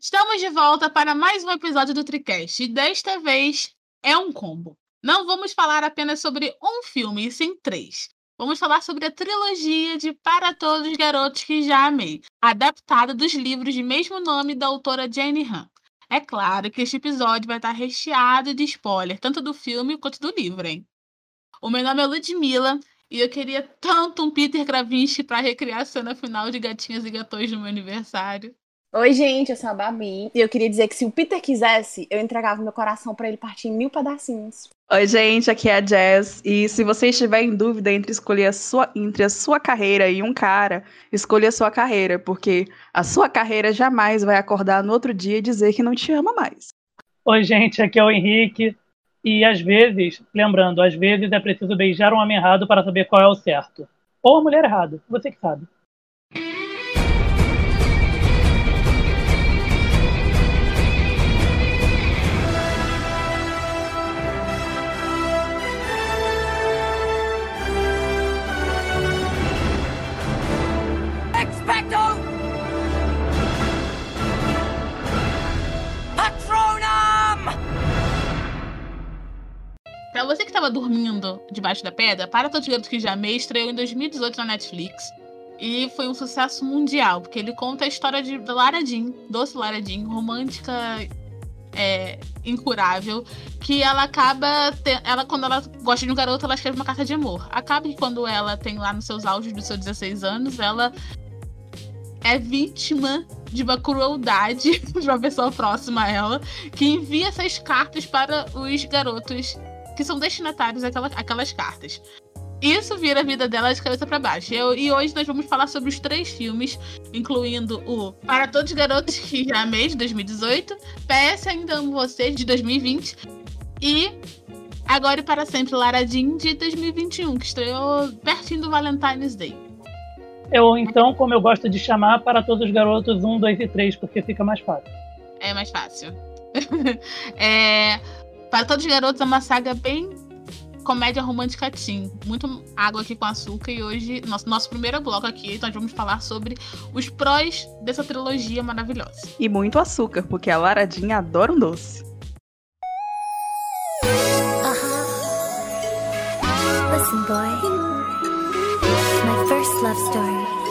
Estamos de volta para mais um episódio do Tricast e desta vez é um combo. Não vamos falar apenas sobre um filme, e sim três. Vamos falar sobre a trilogia de Para Todos os Garotos que Já Amei, adaptada dos livros de mesmo nome da autora Jane Han. É claro que este episódio vai estar recheado de spoiler, tanto do filme quanto do livro, hein? O meu nome é Ludmilla e eu queria tanto um Peter Kravinsky para recriar a cena final de Gatinhas e Gatões no meu aniversário. Oi, gente, eu sou a Babi. E eu queria dizer que se o Peter quisesse, eu entregava meu coração para ele partir em mil pedacinhos. Oi, gente, aqui é a Jazz. E se você estiver em dúvida entre escolher a sua, entre a sua carreira e um cara, escolha a sua carreira, porque a sua carreira jamais vai acordar no outro dia e dizer que não te ama mais. Oi, gente, aqui é o Henrique. E às vezes, lembrando, às vezes é preciso beijar um homem errado para saber qual é o certo. Ou a mulher errada, você que sabe. Pra você que estava dormindo debaixo da pedra, Para Todos os Garotos que Já Amei estreou em 2018 na Netflix. E foi um sucesso mundial, porque ele conta a história de Lara Jean, doce Lara Jean, romântica é, incurável, que ela acaba. Ela, quando ela gosta de um garoto, ela escreve uma carta de amor. Acaba que quando ela tem lá nos seus auges dos seus 16 anos, ela é vítima de uma crueldade de uma pessoa próxima a ela, que envia essas cartas para os garotos que são destinatários àquela, àquelas cartas. Isso vira a vida dela de cabeça para baixo. Eu, e hoje nós vamos falar sobre os três filmes, incluindo o Para Todos os Garotos que já amei, de 2018, PS Ainda Amo Você, de 2020, e Agora e Para Sempre, Lara Jean, de 2021, que estreou pertinho do Valentine's Day. Eu, então, como eu gosto de chamar, Para Todos os Garotos 1, 2 e 3, porque fica mais fácil. É mais fácil. é, para Todos os Garotos é uma saga bem comédia romântica teen. Muito água aqui com açúcar. E hoje, nosso, nosso primeiro bloco aqui, nós vamos falar sobre os prós dessa trilogia maravilhosa. E muito açúcar, porque a Laradinha adora um doce. Listen, boy. My first love story.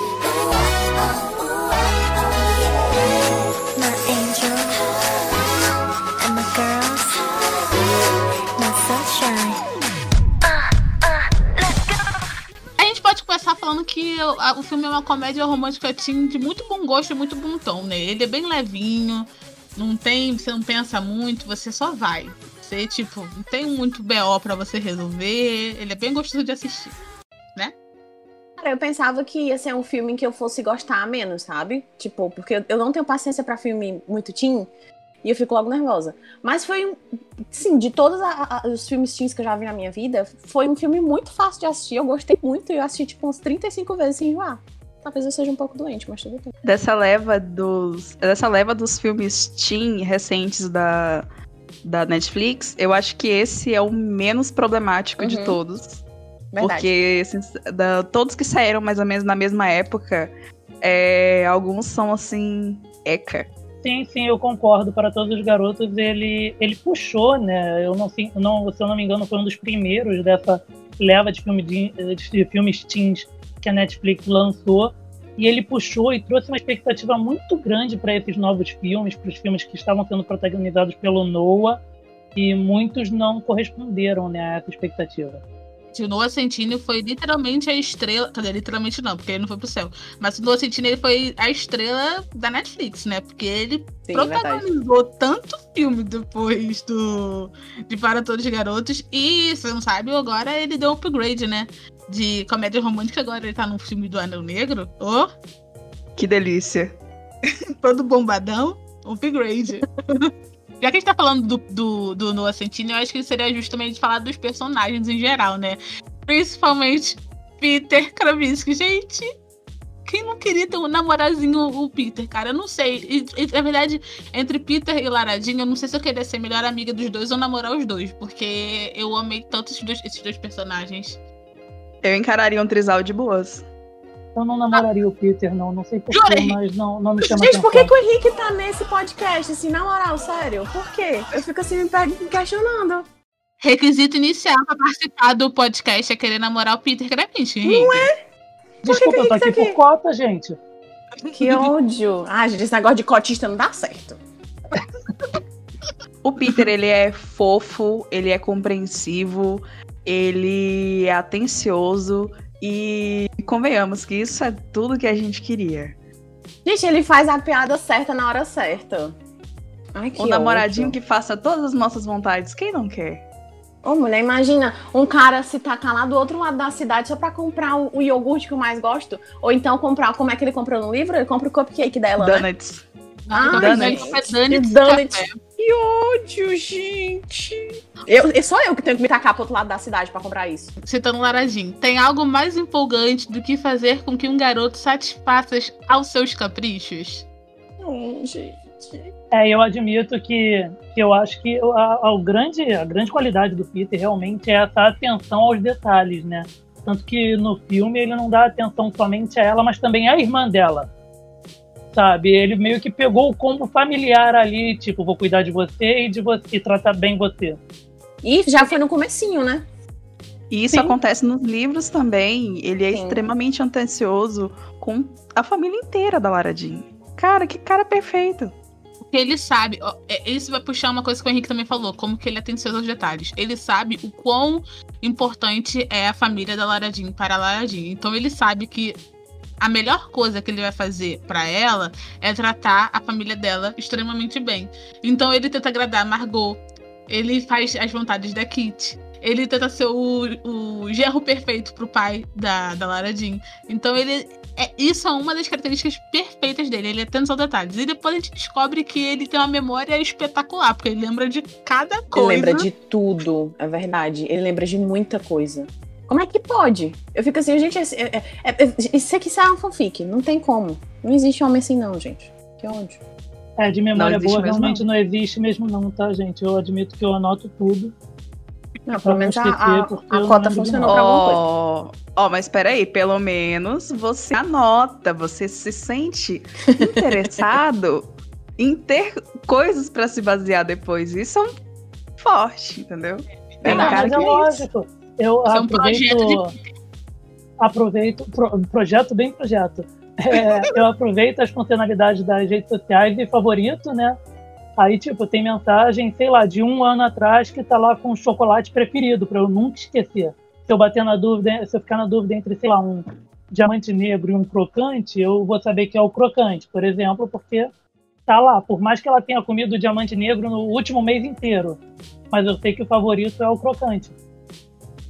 Que o, filme é uma comédia romântica teen de muito bom gosto e muito bom tom, né? Ele é bem levinho, não tem, você não pensa muito, você só vai. Você, tipo, não tem muito BO para você resolver, ele é bem gostoso de assistir, né? Cara, eu pensava que ia ser um filme que eu fosse gostar menos, sabe? Tipo, porque eu não tenho paciência para filme muito teen, e eu fico logo nervosa. Mas foi, sim, de todos a, a, os filmes teens que eu já vi na minha vida, foi um filme muito fácil de assistir. Eu gostei muito e eu assisti, tipo, uns 35 vezes sem enjoar. Talvez eu seja um pouco doente, mas tudo bem. Dessa leva dos, dessa leva dos filmes teen recentes da, da Netflix, eu acho que esse é o menos problemático uhum. de todos. Verdade. Porque assim, da, todos que saíram mais ou menos na mesma época, é, alguns são assim, eca. Sim, sim, eu concordo. Para todos os garotos, ele, ele puxou, né? Eu não, não, se eu não me engano, foi um dos primeiros dessa leva de, filme de, de filmes teens que a Netflix lançou. E ele puxou e trouxe uma expectativa muito grande para esses novos filmes, para os filmes que estavam sendo protagonizados pelo Noah. E muitos não corresponderam né, a essa expectativa. O Noah Centineo foi literalmente a estrela. Cadê? Literalmente não, porque ele não foi pro céu. Mas o Noah Centineo ele foi a estrela da Netflix, né? Porque ele Sim, protagonizou verdade. tanto filme depois do de Para Todos os Garotos. E, você não sabe, agora ele deu um upgrade, né? De comédia romântica, agora ele tá num filme do Anel Negro. Oh! Que delícia! Todo bombadão, upgrade. Já que a gente tá falando do, do, do Noah Centineo, eu acho que seria justamente falar dos personagens em geral, né? Principalmente Peter Kravinsky. Gente, quem não queria ter um namorazinho o Peter, cara? Eu não sei. E, e, na verdade, entre Peter e Laradinha, eu não sei se eu queria ser melhor amiga dos dois ou namorar os dois, porque eu amei tanto esses dois, esses dois personagens. Eu encararia um trisal de boas. Eu não namoraria o Peter, não. Não sei porquê, mas não, não me chama Gente, por que, que o Henrique tá nesse podcast, assim, na moral, sério? Por quê? Eu fico assim me questionando. Requisito inicial pra participar do podcast é querer namorar o Peter Gravinsky, Henrique. Não é? Desculpa, eu tô aqui, tá aqui por cota, gente. Que ódio. Ah, gente, esse negócio de cotista não dá certo. O Peter, ele é fofo, ele é compreensivo, ele é atencioso e convenhamos que isso é tudo que a gente queria. Gente, ele faz a piada certa na hora certa. Ai, que um namoradinho que faça todas as nossas vontades, quem não quer? Ô, mulher, imagina um cara se tacar lá do outro lado da cidade só pra comprar o, o iogurte que eu mais gosto. Ou então comprar, como é que ele comprou no livro? Ele compra o cupcake dela, Donuts. né? Ah, Donuts. Donuts. Donuts. Que ódio, gente. Eu, é só eu que tenho que me tacar pro outro lado da cidade para comprar isso. Citando Laradinho, tem algo mais empolgante do que fazer com que um garoto satisfaça aos seus caprichos? Hum, gente. É, eu admito que, que eu acho que a, a, grande, a grande qualidade do Peter realmente é essa atenção aos detalhes, né? Tanto que no filme ele não dá atenção somente a ela, mas também à irmã dela sabe? Ele meio que pegou o combo familiar ali, tipo, vou cuidar de você e de você e tratar bem você. E já foi no comecinho, né? E isso Sim. acontece nos livros também. Ele é Sim. extremamente atencioso com a família inteira da Lara Jean. Cara, que cara perfeito. Porque ele sabe, ó, é, isso vai puxar uma coisa que o Henrique também falou, como que ele é atencioso aos detalhes. Ele sabe o quão importante é a família da Lara Jean para a Lara Jean. Então ele sabe que a melhor coisa que ele vai fazer para ela é tratar a família dela extremamente bem. Então ele tenta agradar a Margot, ele faz as vontades da Kit. Ele tenta ser o, o gerro perfeito pro pai da, da Lara Jean. Então ele. É, isso é uma das características perfeitas dele. Ele é tanto aos detalhes. E depois a gente descobre que ele tem uma memória espetacular, porque ele lembra de cada coisa. Ele lembra de tudo, é verdade. Ele lembra de muita coisa. Como é que pode? Eu fico assim, gente, é, é, é, isso aqui é uma fanfic, não tem como. Não existe homem assim, não, gente. Que ódio. É, de memória boa realmente não. não. existe mesmo, não, tá, gente? Eu admito que eu anoto tudo. Não, pelo menos a, a, a cota funcionou pra alguma coisa. Ó, oh, mas peraí, pelo menos você anota, você se sente interessado em ter coisas para se basear depois. Isso é um forte, entendeu? É, não, mas é lógico. Eu Isso aproveito. É um de... Aproveito. Pro, projeto bem projeto. É, eu aproveito as funcionalidades das redes sociais e favorito, né? Aí, tipo, tem mensagem, sei lá, de um ano atrás que tá lá com o chocolate preferido, para eu nunca esquecer. Se eu bater na dúvida, se eu ficar na dúvida entre, sei lá, um diamante negro e um crocante, eu vou saber que é o crocante, por exemplo, porque tá lá. Por mais que ela tenha comido o diamante negro no último mês inteiro, mas eu sei que o favorito é o crocante.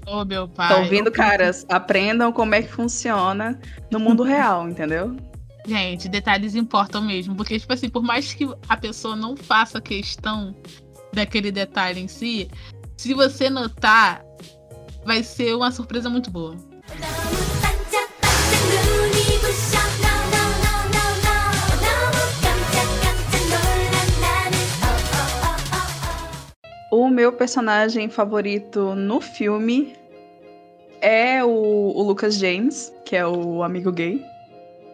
Ô, meu pai. Estão ouvindo, caras? Aprendam como é que funciona no mundo real, entendeu? Gente, detalhes importam mesmo. Porque, tipo assim, por mais que a pessoa não faça questão daquele detalhe em si, se você notar, vai ser uma surpresa muito boa. O meu personagem favorito no filme é o, o, Lucas James, que é o amigo gay,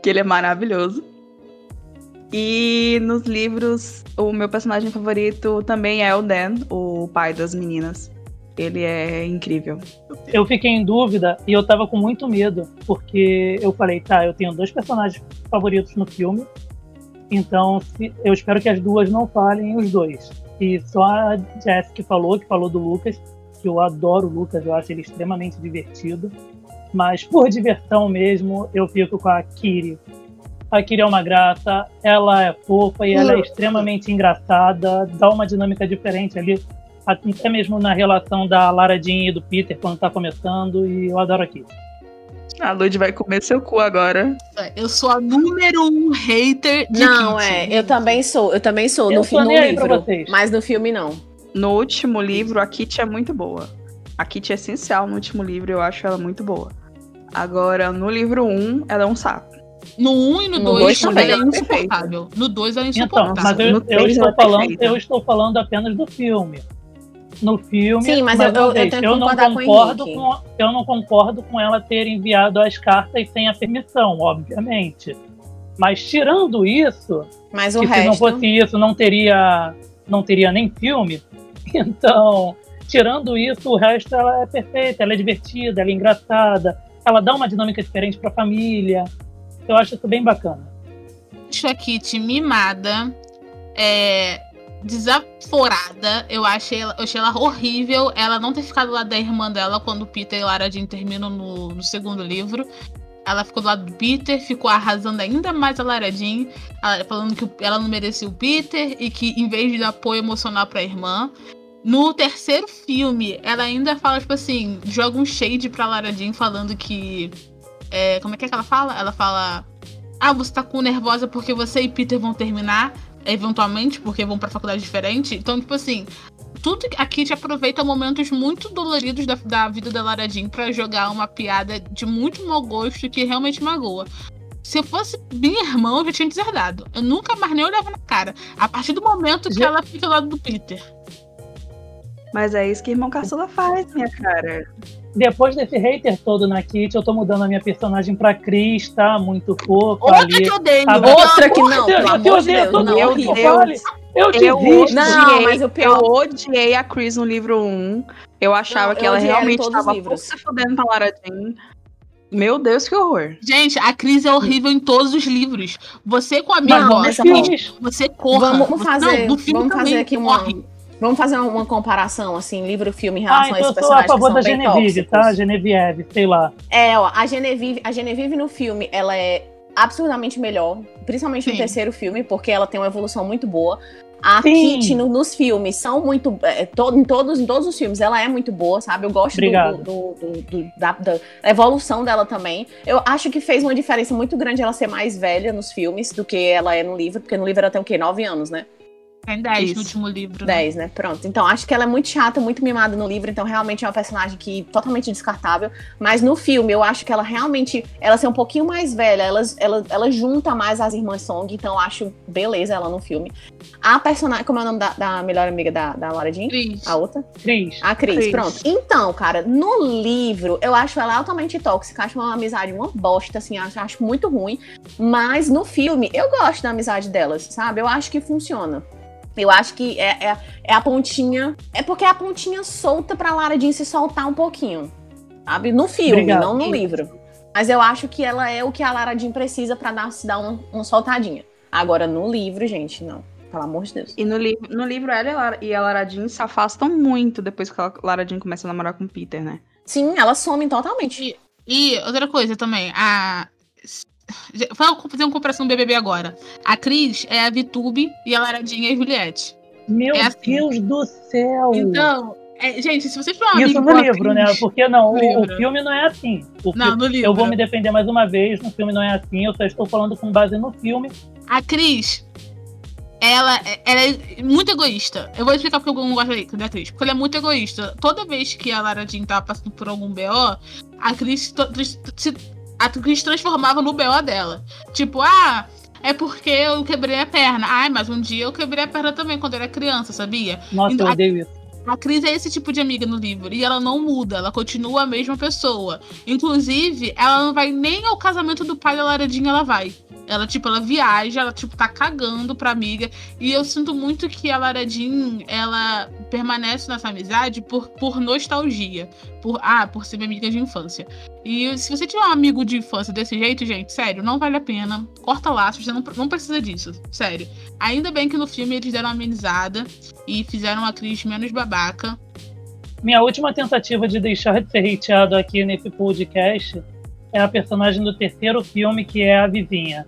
que ele é maravilhoso. E nos livros, o meu personagem favorito também é o Dan, o pai das meninas. Ele é incrível. Eu fiquei em dúvida e eu tava com muito medo, porque eu falei, tá, eu tenho dois personagens favoritos no filme, então eu espero que as duas não falem os dois. E só a Jess que falou, que falou do Lucas, que eu adoro o Lucas, eu acho ele extremamente divertido. Mas por diversão mesmo, eu fico com a Kiri. A Kiri é uma graça, ela é fofa e ela é extremamente engraçada, dá uma dinâmica diferente ali, até mesmo na relação da Lara Jean e do Peter quando tá começando, e eu adoro a Kiri. A Lud vai comer seu cu agora. Eu sou a número um hater de Não, Kit. é, eu também sou, eu também sou, eu no, no livro, mas no filme não. No último livro, a Kit é muito boa. A Kit é essencial no último livro, eu acho ela muito boa. Agora, no livro 1, um, ela é um saco. No 1 um e no 2 também ela é insuportável. No 2 ela é insuportável. Então, mas eu, eu estou, falando, eu estou falando apenas do filme. No filme. Sim, mas, mas eu, eu, eu, eu, não concordo com, com, eu não concordo com ela ter enviado as cartas sem a permissão, obviamente. Mas tirando isso, mas o que resto... se não fosse isso, não teria, não teria nem filme. Então, tirando isso, o resto ela é perfeita, ela é divertida, ela é engraçada, ela dá uma dinâmica diferente para a família. Eu acho isso bem bacana. a Kitty mimada, é, desaforada. Eu achei, ela, eu achei ela horrível. Ela não ter ficado do lado da irmã dela quando Peter e Lara Jean terminam no, no segundo livro. Ela ficou do lado do Peter, ficou arrasando ainda mais a Lara Jean, falando que ela não merecia o Peter e que em vez de dar apoio emocional pra irmã. No terceiro filme, ela ainda fala, tipo assim, joga um shade pra Lara Jean falando que. É, como é que, é que ela fala? Ela fala. Ah, você tá com nervosa porque você e Peter vão terminar eventualmente, porque vão para faculdade diferente. Então, tipo assim, tudo aqui te aproveita momentos muito doloridos da, da vida da Lara Jean pra jogar uma piada de muito mau gosto que realmente magoa. Se eu fosse minha irmã, eu já tinha deserdado. Eu nunca mais nem olhava na cara. A partir do momento que ela fica ao lado do Peter. Mas é isso que irmão caçula faz, minha cara depois desse hater todo na Kit, eu tô mudando a minha personagem pra Cris, tá? Muito fofa Outra ali. que eu odeio. A outra que não, pelo amor de Deus, não. Meu Deus. Eu, eu odiei, não, mas o pior... eu odiei a Chris no livro 1. Eu achava não, que eu ela realmente estava se fudendo pra Lara Jean. Meu Deus, que horror. Gente, a Cris é horrível em todos os livros. Você com a minha voz, você corra. Vamos fazer, não, vamos fazer aqui uma, Vamos fazer uma comparação, assim, livro-filme em relação ah, então a esse personagem. Eu sou a favor da Genevieve, tóxicos. tá? Genevieve, sei lá. É, ó, a Genevieve, a Genevieve no filme, ela é absurdamente melhor, principalmente Sim. no terceiro filme, porque ela tem uma evolução muito boa. A Kitty no, nos filmes são muito. É, to, em, todos, em todos os filmes, ela é muito boa, sabe? Eu gosto do, do, do, da, da, evolução dela também. Eu acho que fez uma diferença muito grande ela ser mais velha nos filmes do que ela é no livro, porque no livro ela tem o quê? Nove anos, né? Tem 10 no último livro. 10, né? né? Pronto. Então, acho que ela é muito chata, muito mimada no livro, então realmente é uma personagem que totalmente descartável. Mas no filme, eu acho que ela realmente, ela ser um pouquinho mais velha, ela, ela, ela junta mais as irmãs Song, então acho beleza ela no filme. A personagem, como é o nome da, da melhor amiga da, da Laura Jean? Cris. A outra? Cris. A Cris, Cris, pronto. Então, cara, no livro, eu acho ela altamente tóxica, acho uma amizade uma bosta, assim, acho, acho muito ruim. Mas no filme, eu gosto da amizade delas, sabe? Eu acho que funciona. Eu acho que é, é, é, a pontinha. É porque é a pontinha solta pra Lara Jean se soltar um pouquinho. Sabe? No filme, Obrigado. não no livro. Mas eu acho que ela é o que a Lara Jean precisa para dar, se dar uma, uma soltadinha. Agora, no livro, gente, não. Pelo amor de Deus. E no, li no livro, ela e, Lara, e a Lara Jean se afastam muito depois que a Lara Jean começa a namorar com o Peter, né? Sim, elas somem totalmente. E, e outra coisa também, a Vamos fazer uma comparação do BBB agora. A Cris é a Vitube e a Laradinha é a Juliette. Meu é assim. Deus do céu! Então, é, gente, se vocês falarem. Isso no livro, né? Porque não, o, o, filme não é assim. O não, no livro. Eu vou me defender mais uma vez, no filme não é assim, eu só estou falando com base no filme. A Cris, ela, ela é muito egoísta. Eu vou explicar porque eu não gosto da Cris. Porque ela é muito egoísta. Toda vez que a Lara Jean tava passando por algum BO, a Cris se a Cris transformava no BO dela. Tipo, ah, é porque eu quebrei a perna. Ai, mas um dia eu quebrei a perna também quando eu era criança, sabia? Nossa, então, eu odeio isso. A Cris é esse tipo de amiga no livro. E ela não muda, ela continua a mesma pessoa. Inclusive, ela não vai nem ao casamento do pai da Laradinha, ela vai. Ela, tipo, ela viaja, ela, tipo, tá cagando pra amiga. E eu sinto muito que a Lara Jean, ela permanece nessa amizade por, por nostalgia. Por, ah, por ser minha amiga de infância. E se você tiver um amigo de infância desse jeito, gente, sério, não vale a pena. Corta laços, você não, não precisa disso. Sério. Ainda bem que no filme eles deram uma amenizada e fizeram a Cris menos babaca. Minha última tentativa de deixar de ser hateado aqui nesse podcast é a personagem do terceiro filme, que é a vizinha.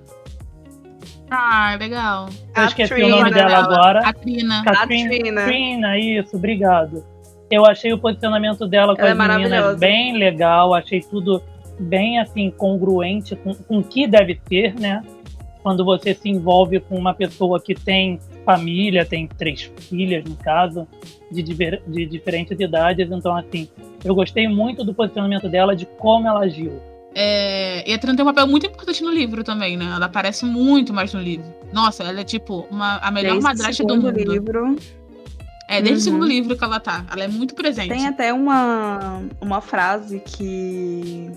Ah, legal. Eu esqueci Trina, o nome dela agora. A Trina. Katrina. Trina, isso, obrigado. Eu achei o posicionamento dela com Ela as é meninas bem legal, achei tudo bem assim, congruente com, com o que deve ser, né? Quando você se envolve com uma pessoa que tem família, tem três filhas, no caso, de, de diferentes idades. Então, assim, eu gostei muito do posicionamento dela, de como ela agiu. É, e a Trina tem um papel muito importante no livro também, né? Ela aparece muito mais no livro. Nossa, ela é tipo uma, a melhor madrasta do mundo. livro. É desde uhum. o segundo livro que ela tá. Ela é muito presente. Tem até uma, uma frase que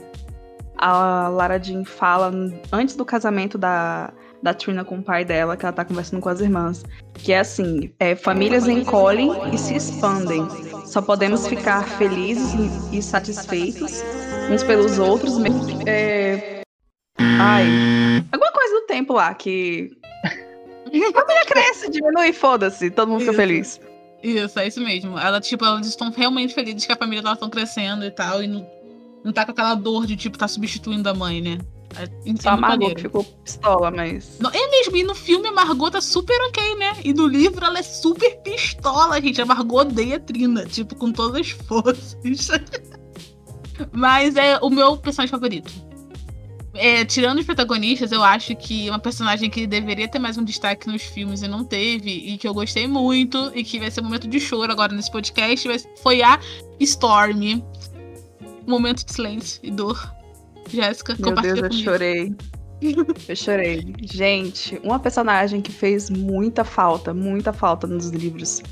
a Lara Jean fala antes do casamento da, da Trina com o pai dela, que ela tá conversando com as irmãs. Que é assim: é, famílias encolhem e se expandem. Só podemos ficar felizes e satisfeitos uns pelos outros, mesmo. É... Ai. Alguma coisa do tempo lá que. A família cresce, diminui, foda-se, todo mundo fica feliz. Isso, é isso mesmo. Ela, tipo, elas estão realmente felizes que a família delas estão crescendo e tal, e não, não tá com aquela dor de, tipo, tá substituindo a mãe, né? É, Só a Margot que ficou pistola, mas. Não, é mesmo, e no filme a Margot tá super ok, né? E no livro ela é super pistola, gente. A Margot odeia a Trina, tipo, com todas as forças. mas é o meu personagem favorito. É, tirando os protagonistas, eu acho que uma personagem que deveria ter mais um destaque nos filmes e não teve, e que eu gostei muito, e que vai ser um momento de choro agora nesse podcast, foi a Storm. Momento de silêncio e dor. Jéssica, Meu Deus, eu comigo. chorei. Eu chorei. Gente, uma personagem que fez muita falta, muita falta nos livros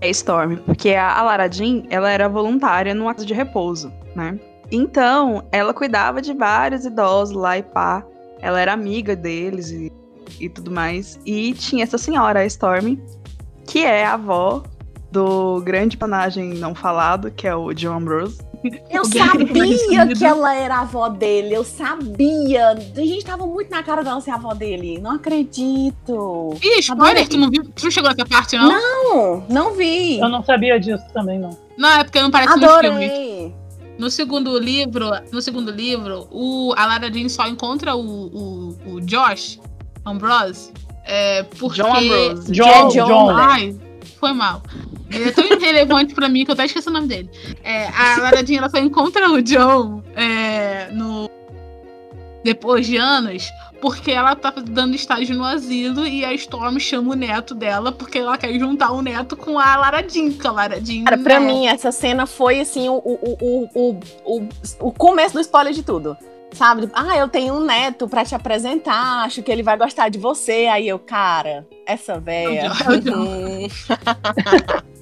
é Storm, porque a Lara Jean, ela era voluntária numa casa de repouso, né? Então, ela cuidava de vários idosos lá e pá. Ela era amiga deles e, e tudo mais. E tinha essa senhora, a Storm, que é a avó do grande personagem não falado, que é o John Ambrose. Eu sabia que ela era a avó dele, eu sabia. A gente tava muito na cara dela ser a avó dele. Não acredito. Ih, spoiler, tu não viu? Tu não chegou nessa parte, não? Não, não vi. Eu não sabia disso também, não. Não, é porque não parece Adorei. no filme. No segundo livro, no segundo livro, o, a Lara Jean só encontra o, o, o Josh Ambrose é, porque... John Ambrose. John, John. John. Ai, foi mal. Ele é tão irrelevante pra mim que eu até esqueci o nome dele. É, a Laradinha ela só encontra o John é, no... depois de anos porque ela tá dando estágio no asilo e a Storm chama o neto dela porque ela quer juntar o neto com a Laradin, que a. Cara, pra né? mim, essa cena foi assim o, o, o, o, o começo do spoiler de tudo. Sabe? Ah, eu tenho um neto para te apresentar, acho que ele vai gostar de você. Aí eu, cara, essa véia.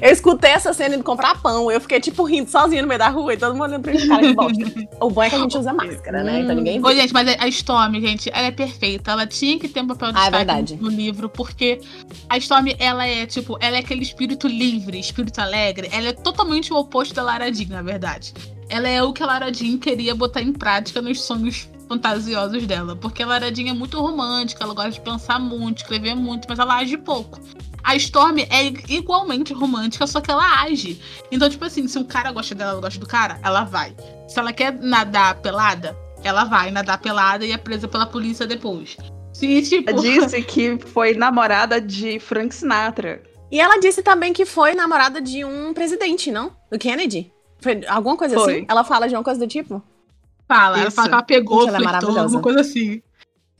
Eu escutei essa cena indo comprar pão. Eu fiquei, tipo, rindo sozinha no meio da rua e todo mundo olhando pra mim, cara, que bosta. o bom é que a gente usa máscara, né? Então ninguém vê. Ô, gente, mas a Storm, gente, ela é perfeita. Ela tinha que ter um papel de ah, é no livro, porque a Storm, ela é, tipo, ela é aquele espírito livre, espírito alegre. Ela é totalmente o oposto da Lara Jean, na verdade. Ela é o que a Lara Jean queria botar em prática nos sonhos fantasiosos dela. Porque a Lara Jean é muito romântica, ela gosta de pensar muito, escrever muito, mas ela age pouco. A Storm é igualmente romântica, só que ela age. Então, tipo assim, se um cara gosta dela, ela gosta do cara, ela vai. Se ela quer nadar pelada, ela vai nadar pelada e é presa pela polícia depois. Se, tipo... Ela disse que foi namorada de Frank Sinatra. E ela disse também que foi namorada de um presidente, não? Do Kennedy? Foi alguma coisa foi. assim? Ela fala de uma coisa do tipo? Fala, Isso. ela fala que ela pegou, Gente, ela é maravilhosa. alguma coisa assim.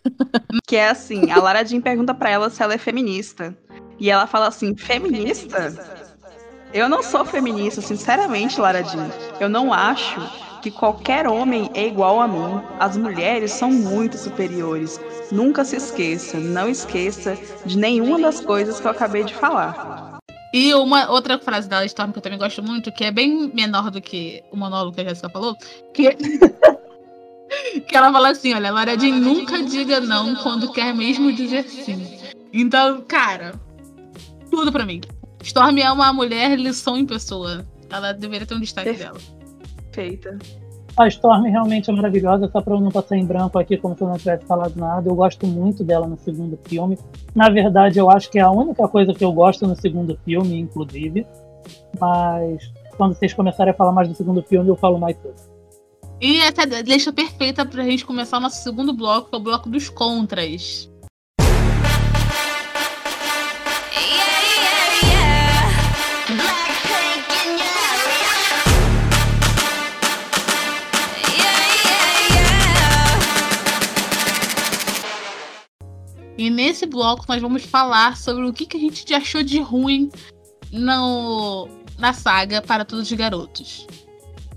Que é assim, a Lara Jean pergunta pra ela se ela é feminista. E ela fala assim: feminista? Eu não sou feminista, sinceramente, Lara Jean. Eu não acho que qualquer homem é igual a mim. As mulheres são muito superiores. Nunca se esqueça, não esqueça de nenhuma das coisas que eu acabei de falar. E uma outra frase da Storm que eu também gosto muito, que é bem menor do que o monólogo que a Jessica falou, que que ela fala assim, olha, Lara Jean nunca diga não quando quer mesmo dizer sim. Então, cara, tudo para mim. Storm é uma mulher lição em pessoa. Ela deveria ter um destaque dela. Perfeita. A Storm realmente é maravilhosa, só pra eu não passar em branco aqui como se eu não tivesse falado nada. Eu gosto muito dela no segundo filme. Na verdade, eu acho que é a única coisa que eu gosto no segundo filme, inclusive. Mas quando vocês começarem a falar mais do segundo filme, eu falo mais tudo. E essa deixa perfeita pra gente começar o nosso segundo bloco, que é o bloco dos contras. E nesse bloco nós vamos falar sobre o que, que a gente achou de ruim no, na saga Para Todos os Garotos.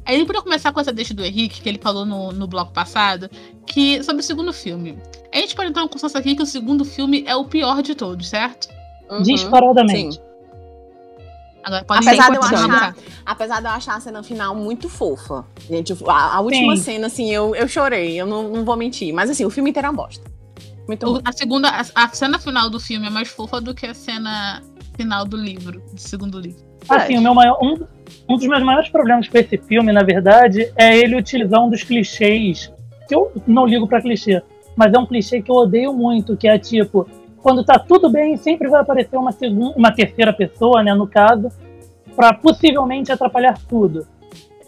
Aí, para começar com essa deixa do Henrique, que ele falou no, no bloco passado, que sobre o segundo filme. A gente pode entrar um consenso aqui que o segundo filme é o pior de todos, certo? Uhum, Disparadamente. Sim. Agora, pode apesar, ser de eu achar, apesar de eu achar a cena final muito fofa. Gente, a, a última Sim. cena, assim, eu, eu chorei, eu não, não vou mentir. Mas assim, o filme inteiro é uma bosta. Muito a segunda, a, a, cena final do filme é mais fofa do que a cena final do livro, do segundo livro. Assim, o meu maior, um, um dos meus maiores problemas com esse filme, na verdade, é ele utilizar um dos clichês. Que eu não ligo para clichê, mas é um clichê que eu odeio muito, que é tipo, quando tá tudo bem, sempre vai aparecer uma, segunda, uma terceira pessoa, né, no caso, para possivelmente atrapalhar tudo.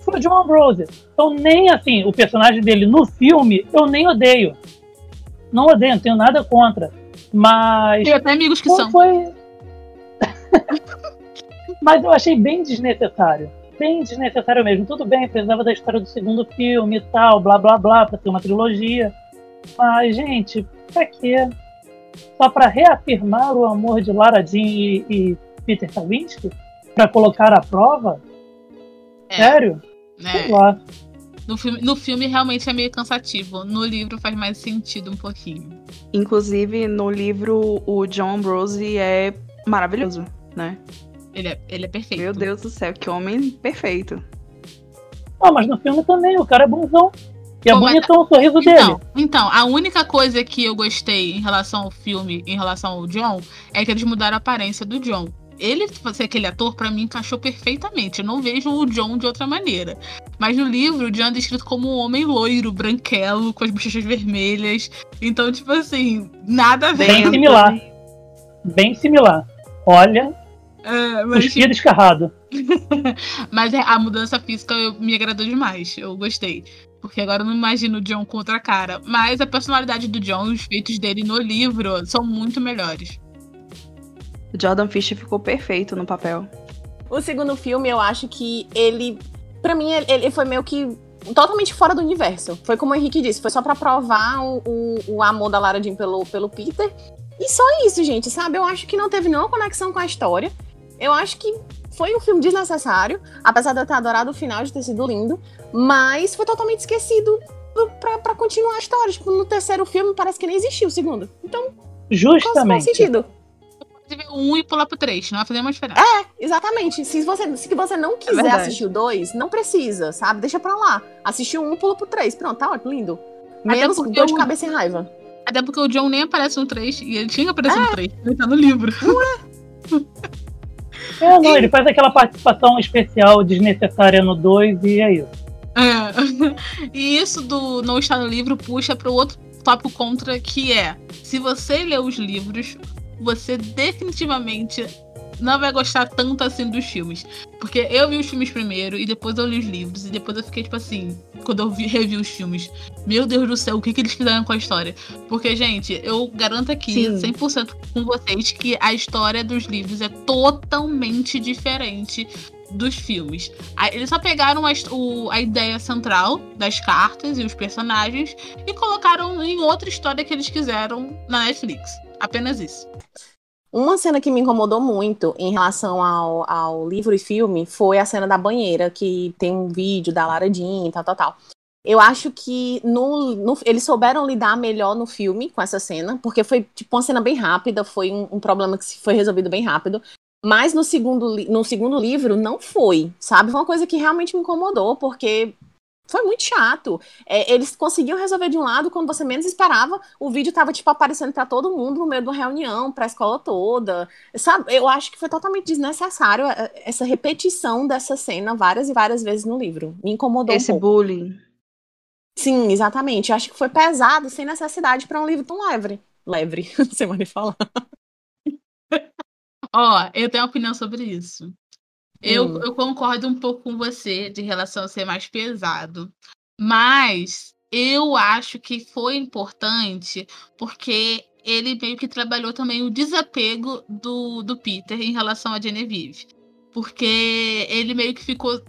Foi o John Ambrose. Então, nem assim, o personagem dele no filme, eu nem odeio. Não odeio, não tenho nada contra. Mas. Tem até amigos que são. Foi... mas eu achei bem desnecessário. Bem desnecessário mesmo. Tudo bem, precisava da história do segundo filme e tal, blá blá blá, pra ter uma trilogia. Mas, gente, pra quê? Só pra reafirmar o amor de Lara Jean e, e Peter Kavinsky? Pra colocar à prova? É. Sério? É. Sei lá. No filme, no filme realmente é meio cansativo. No livro faz mais sentido um pouquinho. Inclusive, no livro, o John Ambrose é maravilhoso, né? Ele é, ele é perfeito. Meu Deus do céu, que homem perfeito. Ah, mas no filme também, o cara é bonzão. E é bonitão o sorriso então, dele. Então, a única coisa que eu gostei em relação ao filme, em relação ao John, é que eles mudaram a aparência do John ele ser aquele ator, para mim, encaixou perfeitamente. Eu não vejo o John de outra maneira. Mas no livro, o John é descrito como um homem loiro, branquelo, com as bochechas vermelhas. Então, tipo assim, nada a ver. Bem similar. Bem similar. Olha. É, mas... Cuspia descarrado. mas é, a mudança física me agradou demais. Eu gostei. Porque agora eu não imagino o John com outra cara. Mas a personalidade do John e os feitos dele no livro são muito melhores. O Jordan Fisher ficou perfeito no papel. O segundo filme, eu acho que ele. Para mim, ele foi meio que totalmente fora do universo. Foi como o Henrique disse, foi só para provar o, o, o, amor da Lara Jean pelo, pelo Peter. E só isso, gente, sabe? Eu acho que não teve nenhuma conexão com a história. Eu acho que foi um filme desnecessário, apesar de eu ter adorado o final de ter sido lindo, mas foi totalmente esquecido para continuar a história. Tipo, no terceiro filme parece que nem existiu o segundo. Então, justamente. Faz sentido ver um e pular pro três, não vai fazer uma diferença. É, exatamente. Se você, se você não quiser é assistir o dois, não precisa, sabe? Deixa pra lá. Assistiu um, pula pro três. Pronto, tá ótimo, lindo. Menos dor de cabeça e raiva. Até porque o John nem aparece no 3 e ele tinha que aparecer é. no 3. Ele tá no livro. Não é? não, ele faz aquela participação especial desnecessária no 2 e é isso. É. E isso do não estar no livro puxa para o outro tópico contra que é: se você ler os livros, você definitivamente não vai gostar tanto assim dos filmes. Porque eu vi os filmes primeiro e depois eu li os livros. E depois eu fiquei, tipo assim, quando eu vi, revi os filmes. Meu Deus do céu, o que, que eles fizeram com a história? Porque, gente, eu garanto aqui, Sim. 100% com vocês, que a história dos livros é totalmente diferente dos filmes. Eles só pegaram a, o, a ideia central das cartas e os personagens e colocaram em outra história que eles quiseram na Netflix. Apenas isso. Uma cena que me incomodou muito em relação ao, ao livro e filme foi a cena da banheira, que tem um vídeo da Lara Jean e tal, tal, tal. Eu acho que no, no, eles souberam lidar melhor no filme com essa cena, porque foi tipo uma cena bem rápida, foi um, um problema que foi resolvido bem rápido. Mas no segundo, no segundo livro não foi, sabe? Foi uma coisa que realmente me incomodou, porque foi muito chato. É, eles conseguiam resolver de um lado, quando você menos esperava, o vídeo tava, tipo, aparecendo para todo mundo no meio de uma reunião, pra escola toda. Sabe? Eu acho que foi totalmente desnecessário é, essa repetição dessa cena várias e várias vezes no livro. Me incomodou Esse um bullying. Sim, exatamente. Eu acho que foi pesado, sem necessidade, para um livro tão leve. Leve, sem mais falar. Ó, oh, eu tenho uma opinião sobre isso. Eu, hum. eu concordo um pouco com você de relação a ser mais pesado. Mas eu acho que foi importante porque ele meio que trabalhou também o desapego do, do Peter em relação a Genevieve. Porque ele meio que ficou.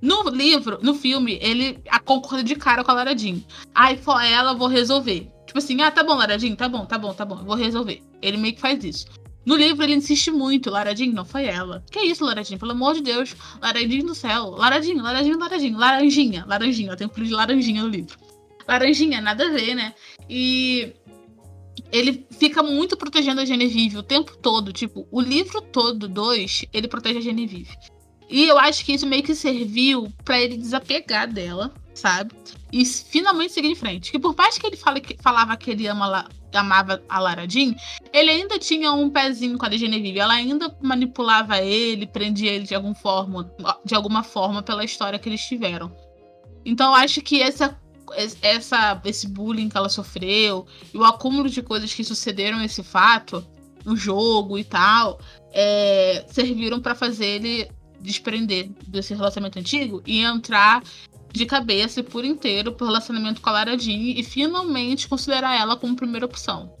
No livro, no filme, ele a concorda de cara com a Laradinho. Ai, for ela, vou resolver. Tipo assim, ah, tá bom, Laradinho, tá bom, tá bom, tá bom, vou resolver. Ele meio que faz isso. No livro ele insiste muito, Laradinho, não foi ela. Que isso, Laradinho? Pelo amor de Deus. Laradinho do céu. Laradinho, Laradinho, Laradinho. Laranjinha, Laranjinha. Tem um filho de Laranjinha no livro. Laranjinha, nada a ver, né? E ele fica muito protegendo a Genevieve o tempo todo. Tipo, o livro todo, dois, ele protege a Genevieve. E eu acho que isso meio que serviu para ele desapegar dela, sabe? E finalmente seguir em frente. Que por mais que ele fale, que, falava que ele ama, amava a Lara Jean, ele ainda tinha um pezinho com a Genevieve. Ela ainda manipulava ele, prendia ele de, algum forma, de alguma forma pela história que eles tiveram. Então eu acho que essa essa, esse bullying que ela sofreu e o acúmulo de coisas que sucederam esse fato no jogo e tal é, serviram para fazer ele desprender desse relacionamento antigo e entrar de cabeça e por inteiro pro relacionamento com a Lara Jean e finalmente considerar ela como primeira opção.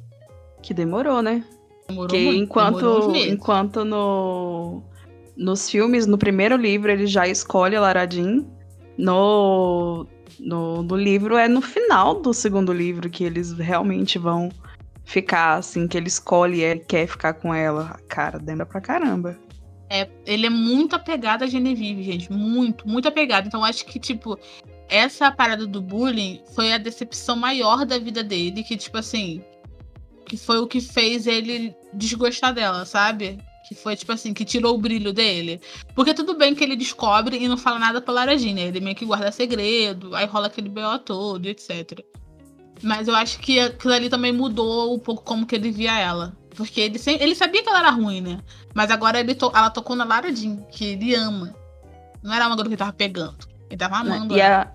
Que demorou, né? Demorou que muito, enquanto, enquanto no, nos filmes, no primeiro livro, ele já escolhe a Lara Jean, no no, no livro é no final do segundo livro que eles realmente vão ficar, assim, que ele escolhe e quer ficar com ela. Cara, demora pra caramba. É, ele é muito apegado a Genevieve, gente. Muito, muito apegado. Então, acho que, tipo, essa parada do bullying foi a decepção maior da vida dele. Que, tipo assim, que foi o que fez ele desgostar dela, sabe? Que foi, tipo assim, que tirou o brilho dele. Porque tudo bem que ele descobre e não fala nada pra Laradinha. Ele meio que guarda segredo, aí rola aquele BO todo, etc. Mas eu acho que aquilo ali também mudou um pouco como que ele via ela. Porque ele, sempre, ele sabia que ela era ruim, né? Mas agora ele to, ela tocou na Laradinha, que ele ama. Não era uma garota que ele tava pegando. Ele tava amando. E a,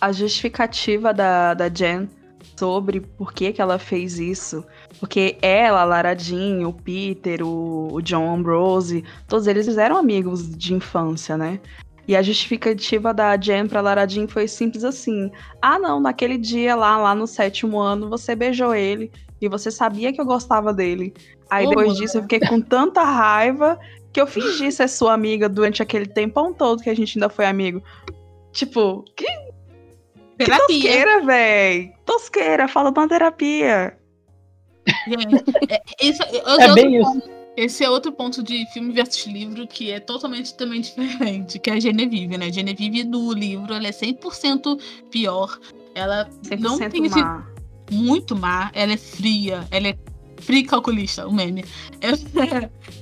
a justificativa da, da Jen sobre por que, que ela fez isso. Porque ela, a Lara Jean, o Peter, o, o John Ambrose, todos eles eram amigos de infância, né? E a justificativa da Jen pra Lara Jean foi simples assim. Ah, não, naquele dia lá, lá no sétimo ano, você beijou ele e você sabia que eu gostava dele. Aí oh, depois mano. disso eu fiquei com tanta raiva que eu fingi ser sua amiga durante aquele tempão todo que a gente ainda foi amigo. Tipo, que Terapia. Que tosqueira, véi. Tosqueira, fala uma terapia. Gente, é, isso, é, é bem isso. esse é outro ponto de filme versus livro que é totalmente também diferente, que é a Genevieve, né? Genevieve do livro, ela é 100% pior. Ela 100% não tem má. Muito má, ela é fria, ela é Free calculista, o meme. Ela,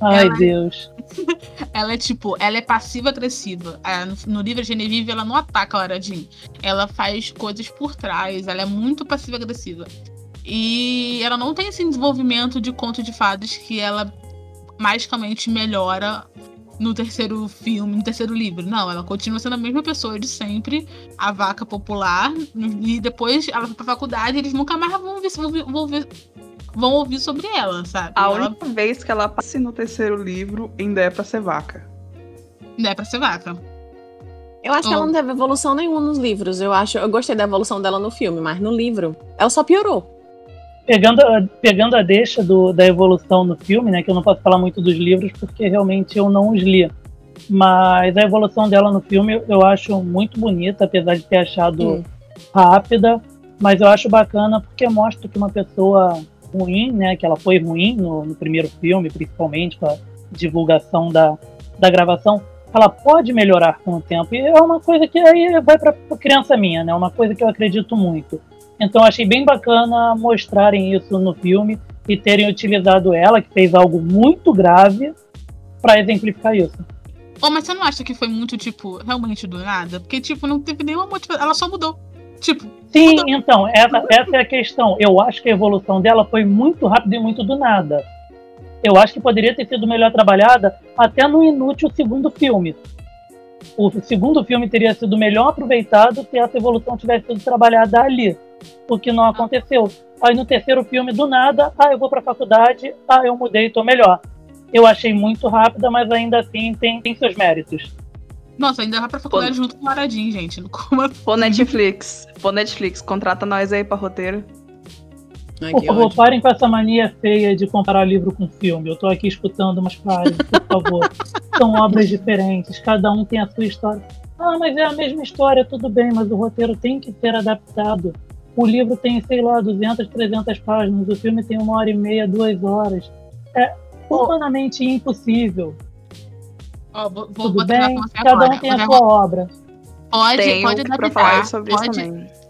Ai, ela, Deus. Ela é tipo, ela é passiva-agressiva. No, livro Genevieve, ela não ataca a Jean. Ela faz coisas por trás, ela é muito passiva-agressiva. E ela não tem esse desenvolvimento de conto de fadas que ela magicamente melhora no terceiro filme, no terceiro livro. Não, ela continua sendo a mesma pessoa de sempre, a vaca popular, e depois ela vai pra faculdade eles nunca mais vão ver, vão ver, vão ouvir sobre ela, sabe? A ela... única vez que ela passe no terceiro livro ainda é pra ser vaca. Ainda é pra ser vaca. Eu acho oh. que ela não teve evolução nenhuma nos livros. Eu acho, eu gostei da evolução dela no filme, mas no livro ela só piorou. Pegando, pegando a deixa do, da evolução no filme, né, que eu não posso falar muito dos livros porque realmente eu não os li. Mas a evolução dela no filme eu acho muito bonita, apesar de ter achado hum. rápida. Mas eu acho bacana porque mostra que uma pessoa ruim, né? Que ela foi ruim no, no primeiro filme, principalmente com a divulgação da, da gravação, ela pode melhorar com o tempo. E é uma coisa que aí vai para criança minha, né? Uma coisa que eu acredito muito. Então achei bem bacana mostrarem isso no filme e terem utilizado ela, que fez algo muito grave, para exemplificar isso. Oh, mas você não acha que foi muito, tipo, realmente do nada? Porque, tipo, não teve nenhuma motivação. Ela só mudou. Tipo. Sim, mudou. então, essa, essa é a questão. Eu acho que a evolução dela foi muito rápida e muito do nada. Eu acho que poderia ter sido melhor trabalhada até no inútil segundo filme. O segundo filme teria sido melhor aproveitado se essa evolução tivesse sido trabalhada ali. O que não aconteceu. Aí no terceiro filme, do nada, ah, eu vou pra faculdade, ah, eu mudei, tô melhor. Eu achei muito rápida, mas ainda assim tem, tem seus méritos. Nossa, ainda vai pra faculdade Pô. junto com o Maradim, gente. Como assim? Pô, Netflix. Pô, Netflix, contrata nós aí pra roteiro. Ai, por favor, parem com essa mania feia de comparar livro com filme. Eu tô aqui escutando, mas parem, por favor. São obras diferentes, cada um tem a sua história. Ah, mas é a mesma história, tudo bem, mas o roteiro tem que ser adaptado. O livro tem, sei lá, 200, 300 páginas, o filme tem uma hora e meia, duas horas. É humanamente impossível. Oh, vou, vou tudo bem, cada agora. um tem a sua obra. Pode, pode adaptar. Pode,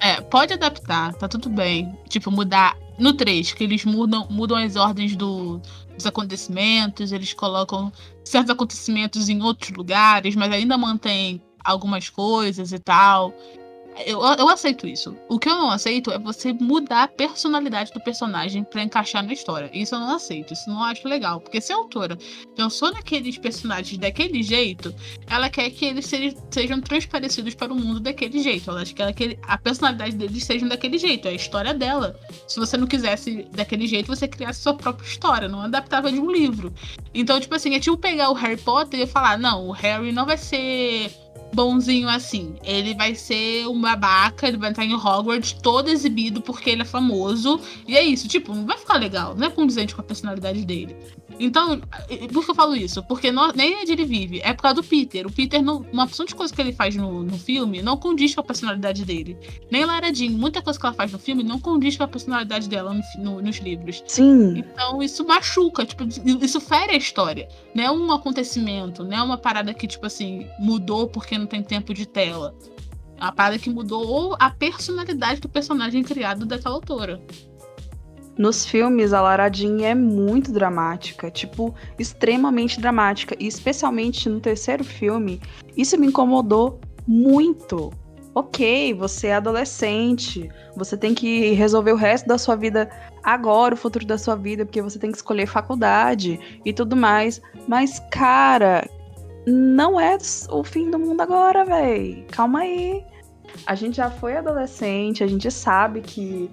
é, pode adaptar, tá tudo bem. Tipo, mudar no 3, que eles mudam, mudam as ordens do, dos acontecimentos, eles colocam certos acontecimentos em outros lugares, mas ainda mantém algumas coisas e tal. Eu, eu aceito isso. O que eu não aceito é você mudar a personalidade do personagem para encaixar na história. Isso eu não aceito. Isso eu não acho legal. Porque se a autora pensou naqueles personagens daquele jeito, ela quer que eles sejam transparecidos para o mundo daquele jeito. Ela quer que a personalidade deles seja daquele jeito. É a história dela. Se você não quisesse daquele jeito, você criasse sua própria história. Não adaptava de um livro. Então, tipo assim, é tipo pegar o Harry Potter e falar: não, o Harry não vai ser bonzinho assim. Ele vai ser um babaca, ele vai estar em Hogwarts todo exibido porque ele é famoso. E é isso, tipo, não vai ficar legal, não é condizente com a personalidade dele. Então, por que eu falo isso? Porque não, nem onde ele vive, é por causa do Peter. O Peter, não, uma opção de coisa que ele faz no, no filme não condiz com a personalidade dele. Nem Lara Jean, muita coisa que ela faz no filme não condiz com a personalidade dela no, no, nos livros. Sim. Então, isso machuca, tipo, isso fere a história. Não é um acontecimento, não é uma parada que, tipo assim, mudou porque não tem tempo de tela. É uma parada que mudou a personalidade do personagem criado daquela autora. Nos filmes, a Lara é muito dramática, tipo, extremamente dramática. E especialmente no terceiro filme, isso me incomodou muito. Ok, você é adolescente, você tem que resolver o resto da sua vida agora, o futuro da sua vida, porque você tem que escolher faculdade e tudo mais. Mas, cara, não é o fim do mundo agora, véi. Calma aí. A gente já foi adolescente, a gente sabe que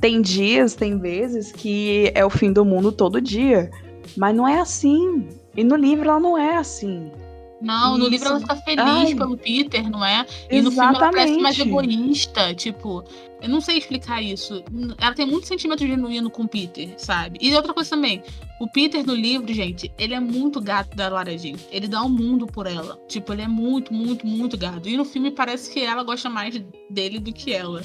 tem dias, tem vezes que é o fim do mundo todo dia. Mas não é assim. E no livro ela não é assim. Não, Isso. no livro ela fica feliz Ai. pelo Peter, não é? E Exatamente. no filme ela parece mais egoísta, tipo, eu não sei explicar isso. Ela tem muito sentimento genuíno com o Peter, sabe? E outra coisa também, o Peter no livro, gente, ele é muito gato da Lara Jean. Ele dá um mundo por ela. Tipo, ele é muito, muito, muito gato. E no filme parece que ela gosta mais dele do que ela.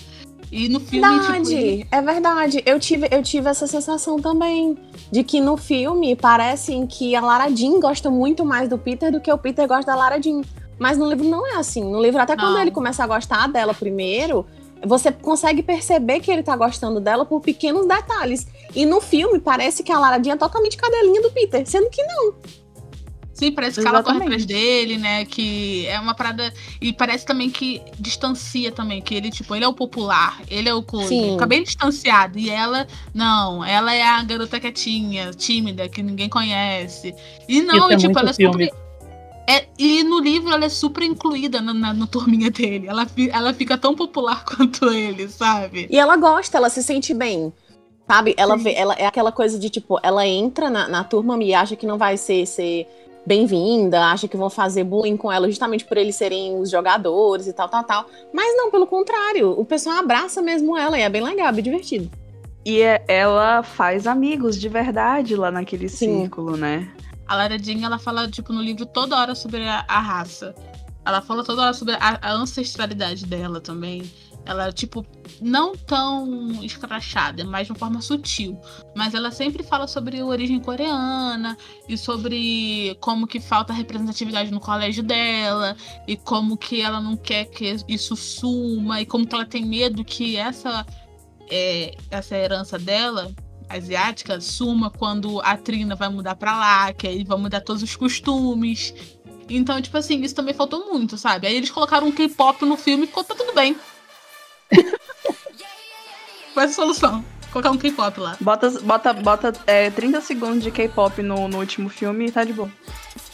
E no filme. Verdade, tipo, ele... é verdade. Eu tive, eu tive essa sensação também. De que no filme parece que a Lara Jean gosta muito mais do Peter do que o Peter gosta da Lara Jean. Mas no livro não é assim. No livro, até não. quando ele começa a gostar dela primeiro, você consegue perceber que ele tá gostando dela por pequenos detalhes. E no filme parece que a Lara Jean é totalmente cadelinha do Peter, sendo que não. Sim, parece que ela corre atrás dele, né? Que é uma parada. E parece também que distancia também, que ele, tipo, ele é o popular, ele é o coisa. Fica bem distanciado. E ela, não, ela é a garota quietinha, tímida, que ninguém conhece. E não, e, tipo, ela é super. É, e no livro ela é super incluída na, na, no turminha dele. Ela, ela fica tão popular quanto ele, sabe? E ela gosta, ela se sente bem. Sabe? Ela, vê, ela é aquela coisa de, tipo, ela entra na, na turma e acha que não vai ser, ser bem-vinda, acha que vão fazer bullying com ela justamente por eles serem os jogadores e tal, tal, tal. Mas não, pelo contrário, o pessoal abraça mesmo ela e é bem legal, bem divertido. E é, ela faz amigos de verdade lá naquele Sim. círculo, né? A Lara Jean, ela fala, tipo, no livro toda hora sobre a, a raça. Ela fala toda hora sobre a, a ancestralidade dela também. Ela, tipo, não tão escrachada, mas de uma forma sutil. Mas ela sempre fala sobre a origem coreana e sobre como que falta representatividade no colégio dela e como que ela não quer que isso suma e como que ela tem medo que essa é, essa herança dela asiática suma quando a Trina vai mudar para lá, que aí vai mudar todos os costumes. Então, tipo assim, isso também faltou muito, sabe? Aí eles colocaram um K-pop no filme e ficou tá tudo bem. Qual é a solução? Colocar um K-pop lá. Bota, bota, bota é, 30 segundos de K-pop no, no último filme e tá de boa.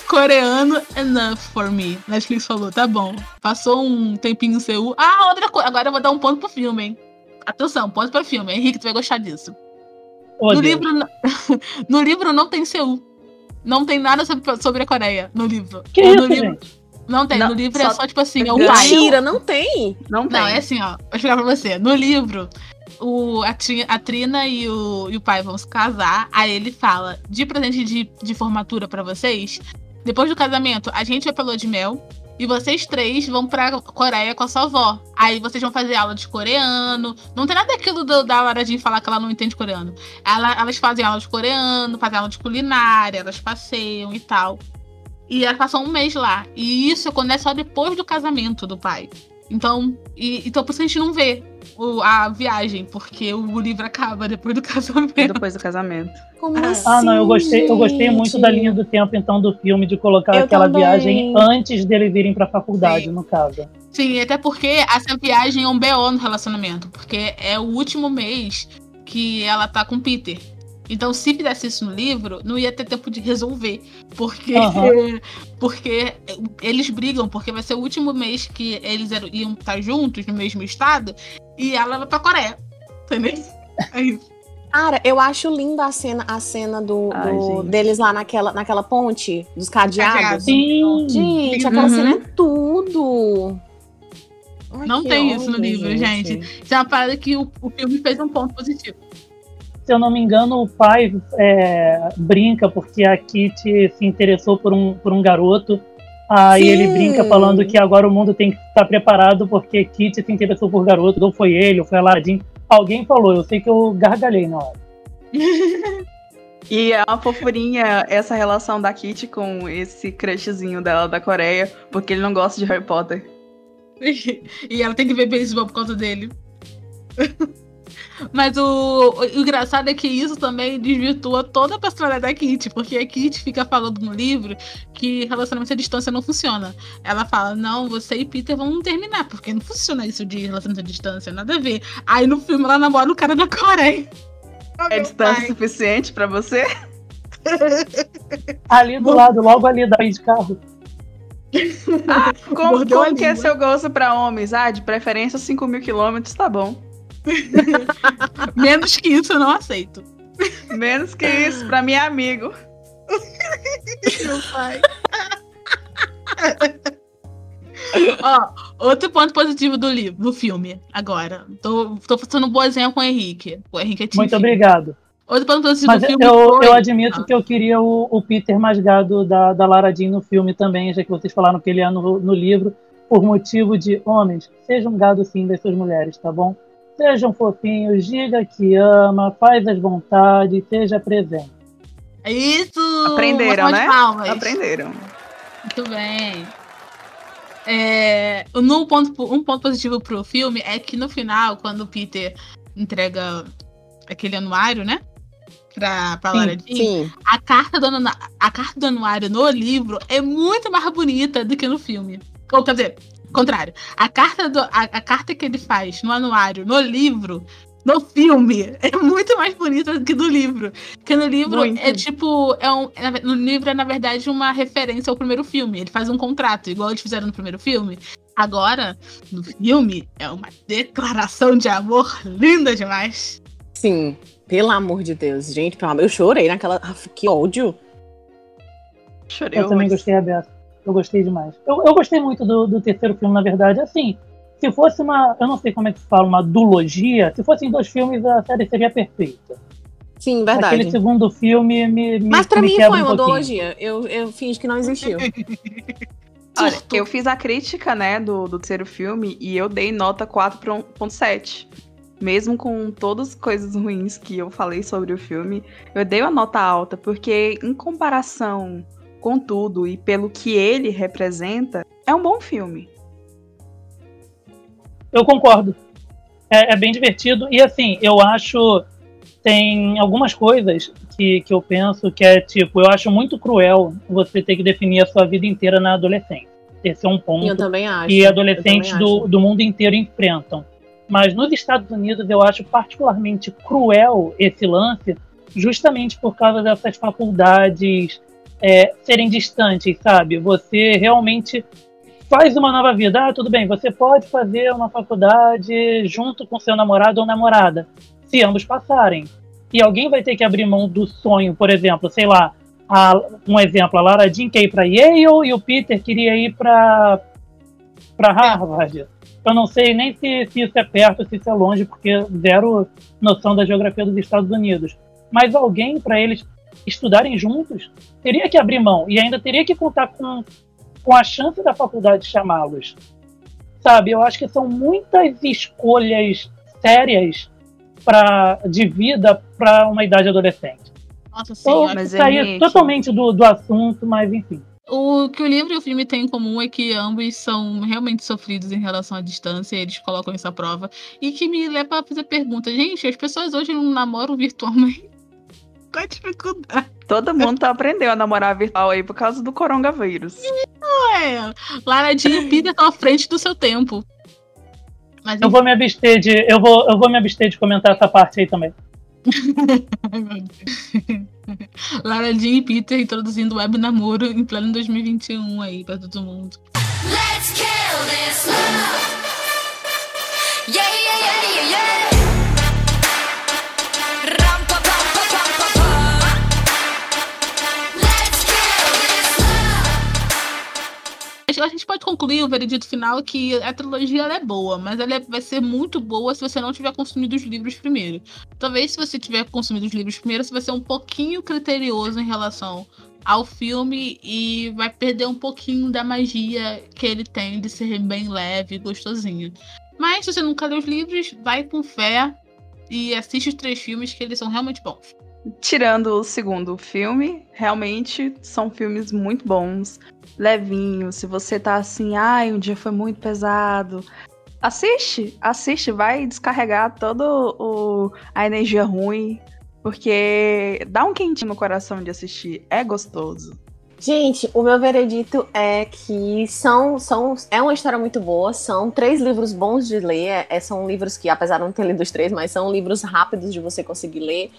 Coreano enough for me. Netflix falou, tá bom. Passou um tempinho em Seul. Ah, outra coisa. Agora eu vou dar um ponto pro filme, hein? Atenção, ponto pro filme. Henrique, tu vai gostar disso. Oh, no, livro, no livro não tem Seul. Não tem nada sobre, sobre a Coreia no livro. Que no isso, livro, gente? Não tem, só, no livro é só, tipo assim, é o pai. Mentira, não tem. Não tem. Não, é assim, ó. Vou explicar pra você. No livro, o, a, a Trina e o, e o pai vão se casar. Aí ele fala: de presente de, de formatura para vocês, depois do casamento, a gente vai pra lua de mel. E vocês três vão pra Coreia com a sua avó. Aí vocês vão fazer aula de coreano. Não tem nada daquilo do, da Lara Jean falar que ela não entende coreano. Ela, elas fazem aula de coreano, fazem aula de culinária, elas passeiam e tal. E ela passou um mês lá. E isso acontece só depois do casamento do pai. Então, e, então por isso a gente não vê. o, a viagem, porque o livro acaba depois do casamento. Depois do casamento. Como Ah. assim, Ah, não, eu gostei, eu gostei muito da linha do tempo, então, do filme, de colocar Eu aquela também. viagem antes deles irem pra faculdade, Sim. no caso. Sim, até porque essa viagem é um BO no relacionamento, porque é o último mês que ela tá com o Peter. Então, se fizesse isso no livro, não ia ter tempo de resolver. Porque, Aham. porque eles brigam, porque vai ser o último mês que eles eram- iam estar juntos no mesmo estado, e ela vai pra Coreia. Entendeu? É isso. Cara, eu acho linda a cena, a cena do, Ai, do- gente. deles lá naquela, naquela ponte dos cadeados. Cadeados. Sim, Gente, aquela Uhum. cena é tudo. Ai, Não tem isso no livro, gente. Isso é uma parada que o, o filme fez um ponto positivo. Se eu não me engano, o pai é, brinca porque a Kitty se interessou por um, por um garoto. Aí Sim. ele brinca falando que agora o mundo tem que estar preparado porque Kitty se interessou por garoto, ou foi ele, ou foi Aladdin. Alguém falou, eu sei que eu gargalhei na hora. E é uma fofurinha essa relação da Kitty com esse crushzinho dela da Coreia, porque ele não gosta de Harry Potter. e ela tem que ver beisebol por causa dele. Mas o, o engraçado é que isso também desvirtua toda a personalidade da Kitty, porque a Kitty fica falando no livro que relacionamento à distância não funciona. Ela fala: Não, você e Peter vão terminar, porque não funciona isso de relacionamento à distância, nada a ver. Aí no filme ela namora o cara da Coreia. Oh, É distância pai. suficiente pra você? Ali do lado, logo ali daí de carro. Como, Mordeu a como que é seu gosto pra homens? Ah, de preferência 5 mil quilômetros, tá bom. Menos que isso eu não aceito. Menos que isso, pra mim é amigo. Meu pai. Ó, outro ponto positivo do livro, do filme, agora. Tô, tô fazendo um bom exemplo com o Henrique. O Henrique é Muito obrigado. Outro ponto positivo Mas do filme eu, foi... eu admito Ah. que eu queria o, o Peter mais gado da, da Lara Jean no filme também, já que vocês falaram que ele é no, no livro, por motivo de homens, sejam gado sim das suas mulheres, tá bom? Sejam fofinhos, diga que ama, faz as vontades, seja presente. É Isso! Aprenderam, né? palmas. Aprenderam. Muito bem. É, no ponto, um ponto positivo pro filme é que no final, quando o Peter entrega aquele anuário, né? Pra, pra Sim, Lara Jean, Sim. a carta, do a carta do anuário no livro é muito mais bonita do que no filme. Ou quer dizer, contrário. A carta, do, a, a carta que ele faz no anuário, no livro, no filme, é muito mais bonita do que no livro. Porque no livro Muito. é tipo. É um, é no livro é, na verdade, uma referência ao primeiro filme. Ele faz um contrato, igual eles fizeram no primeiro filme. Agora, no filme, é uma declaração de amor linda demais. Sim. Pelo amor de Deus, gente, pelo amor- eu chorei naquela. Ah, que ódio. Chorei. Eu também gostei aberto. Eu gostei demais. Eu, eu gostei muito do, do terceiro filme, na verdade. Assim, se fosse uma. Eu não sei como é que se fala, uma duologia. Se fossem dois filmes, a série seria perfeita. Sim, verdade. Aquele segundo filme me. me Mas pra me mim foi um uma pouquinho. duologia. Eu, eu fingi que não existiu. Olha, eu fiz a crítica, né, do, do terceiro filme e eu dei nota 4.7. Mesmo com todas as coisas ruins que eu falei sobre o filme, eu dei uma nota alta, porque em comparação com tudo e pelo que ele representa, é um bom filme. Eu concordo. É, é bem divertido. E assim, eu acho. Tem algumas coisas que, que eu penso que é tipo, eu acho muito cruel você ter que definir a sua vida inteira na adolescência. Esse é um ponto eu também acho. que Eu adolescentes do, acho. do mundo inteiro enfrentam. Mas nos Estados Unidos eu acho particularmente cruel esse lance, justamente por causa dessas faculdades é, serem distantes, sabe? Você realmente faz uma nova vida. Ah, tudo bem, você pode fazer uma faculdade junto com seu namorado ou namorada, se ambos passarem. E alguém vai ter que abrir mão do sonho, por exemplo, sei lá, a- um exemplo, a Lara Jean quer ir para Yale e o Peter queria ir para para Harvard. Eu não sei nem se, se isso é perto, se isso é longe, porque zero noção da geografia dos Estados Unidos. Mas alguém, para eles estudarem juntos, teria que abrir mão e ainda teria que contar com, com a chance da faculdade chamá-los. Sabe, eu acho que são muitas escolhas sérias pra, de vida para uma idade adolescente. Nossa Eu senhora. Mas, saí Henrique- totalmente do, do assunto, mas enfim. O que o livro e o filme têm em comum é que ambos são realmente sofridos em relação à distância, eles colocam essa prova. E que me leva a fazer pergunta, gente, as pessoas hoje não namoram virtualmente? Qual a dificuldade? Todo mundo tá aprendendo a namorar virtual aí por causa do coronavírus. É, Lara Jean e Peter estão à frente do seu tempo. Mas, eu vou me abster de. Eu vou, eu vou me abster de comentar essa parte aí também. Lara Jean e Peter introduzindo web namoro em pleno 2021 aí pra todo mundo. Let's kill this love. Yeah, yeah, yeah, yeah, yeah. A gente pode concluir o veredito final que a trilogia é boa, mas ela é, vai ser muito boa se você não tiver consumido os livros primeiro. Talvez se você tiver consumido os livros primeiro, você vai ser um pouquinho criterioso em relação ao filme e vai perder um pouquinho da magia que ele tem de ser bem leve e gostosinho. Mas se você nunca leu os livros, vai com fé e assiste os três filmes que eles são realmente bons. Tirando o segundo filme, realmente são filmes muito bons, levinhos. Se você tá assim, ai, um dia foi muito pesado, assiste, assiste, vai descarregar toda a energia ruim, porque dá um quentinho no coração de assistir, é gostoso. Gente, o meu veredito é que são, são é uma história muito boa, são três livros bons de ler, é, são livros que, apesar de não ter lido os três, mas são livros rápidos de você conseguir ler.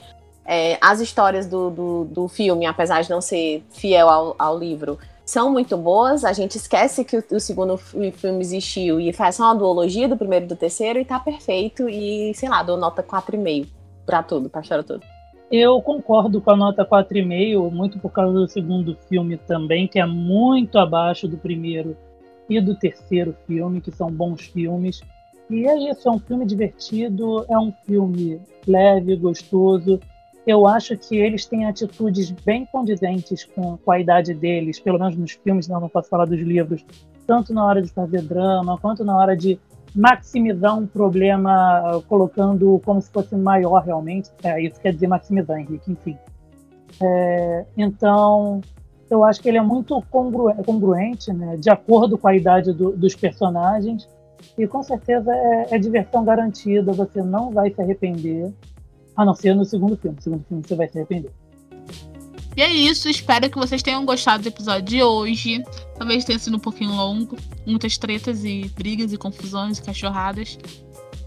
É, as histórias do, do, do, filme, apesar de não ser fiel ao, ao, livro, são muito boas. A gente esquece que o, o, segundo filme existiu e faz só uma duologia do primeiro e do terceiro e tá perfeito. E, sei lá, dou nota 4,5 pra tudo, pra história toda. Eu concordo com a nota 4,5, muito por causa do segundo filme também, que é muito abaixo do primeiro e do terceiro filme, que são bons filmes. E é isso, é um filme divertido, é um filme leve, gostoso eu acho que eles têm atitudes bem condizentes com, com a idade deles, pelo menos nos filmes, não, não posso falar dos livros, tanto na hora de fazer drama, quanto na hora de maximizar um problema colocando como se fosse maior realmente. É, isso quer dizer maximizar, Henrique, enfim. É, então, eu acho que ele é muito congru congruente, né, de acordo com a idade do, dos personagens, e com certeza é, é diversão garantida, você não vai se arrepender. A não ser no segundo filme. No segundo filme você vai se arrepender. E é isso, espero que vocês tenham gostado do episódio de hoje. Talvez tenha sido um pouquinho longo, muitas tretas e brigas e confusões e cachorradas.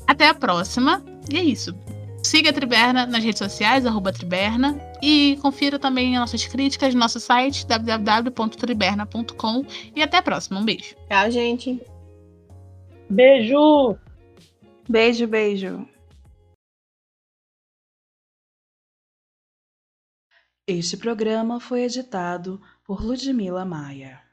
Até a próxima. E é isso. Siga a Triberna nas redes sociais, arroba Triberna. E confira também as nossas críticas no nosso site, www.triberna.com. E até a próxima. Um beijo. Tchau, gente. Beijo! Beijo, beijo. Este programa foi editado por Ludmila Maia.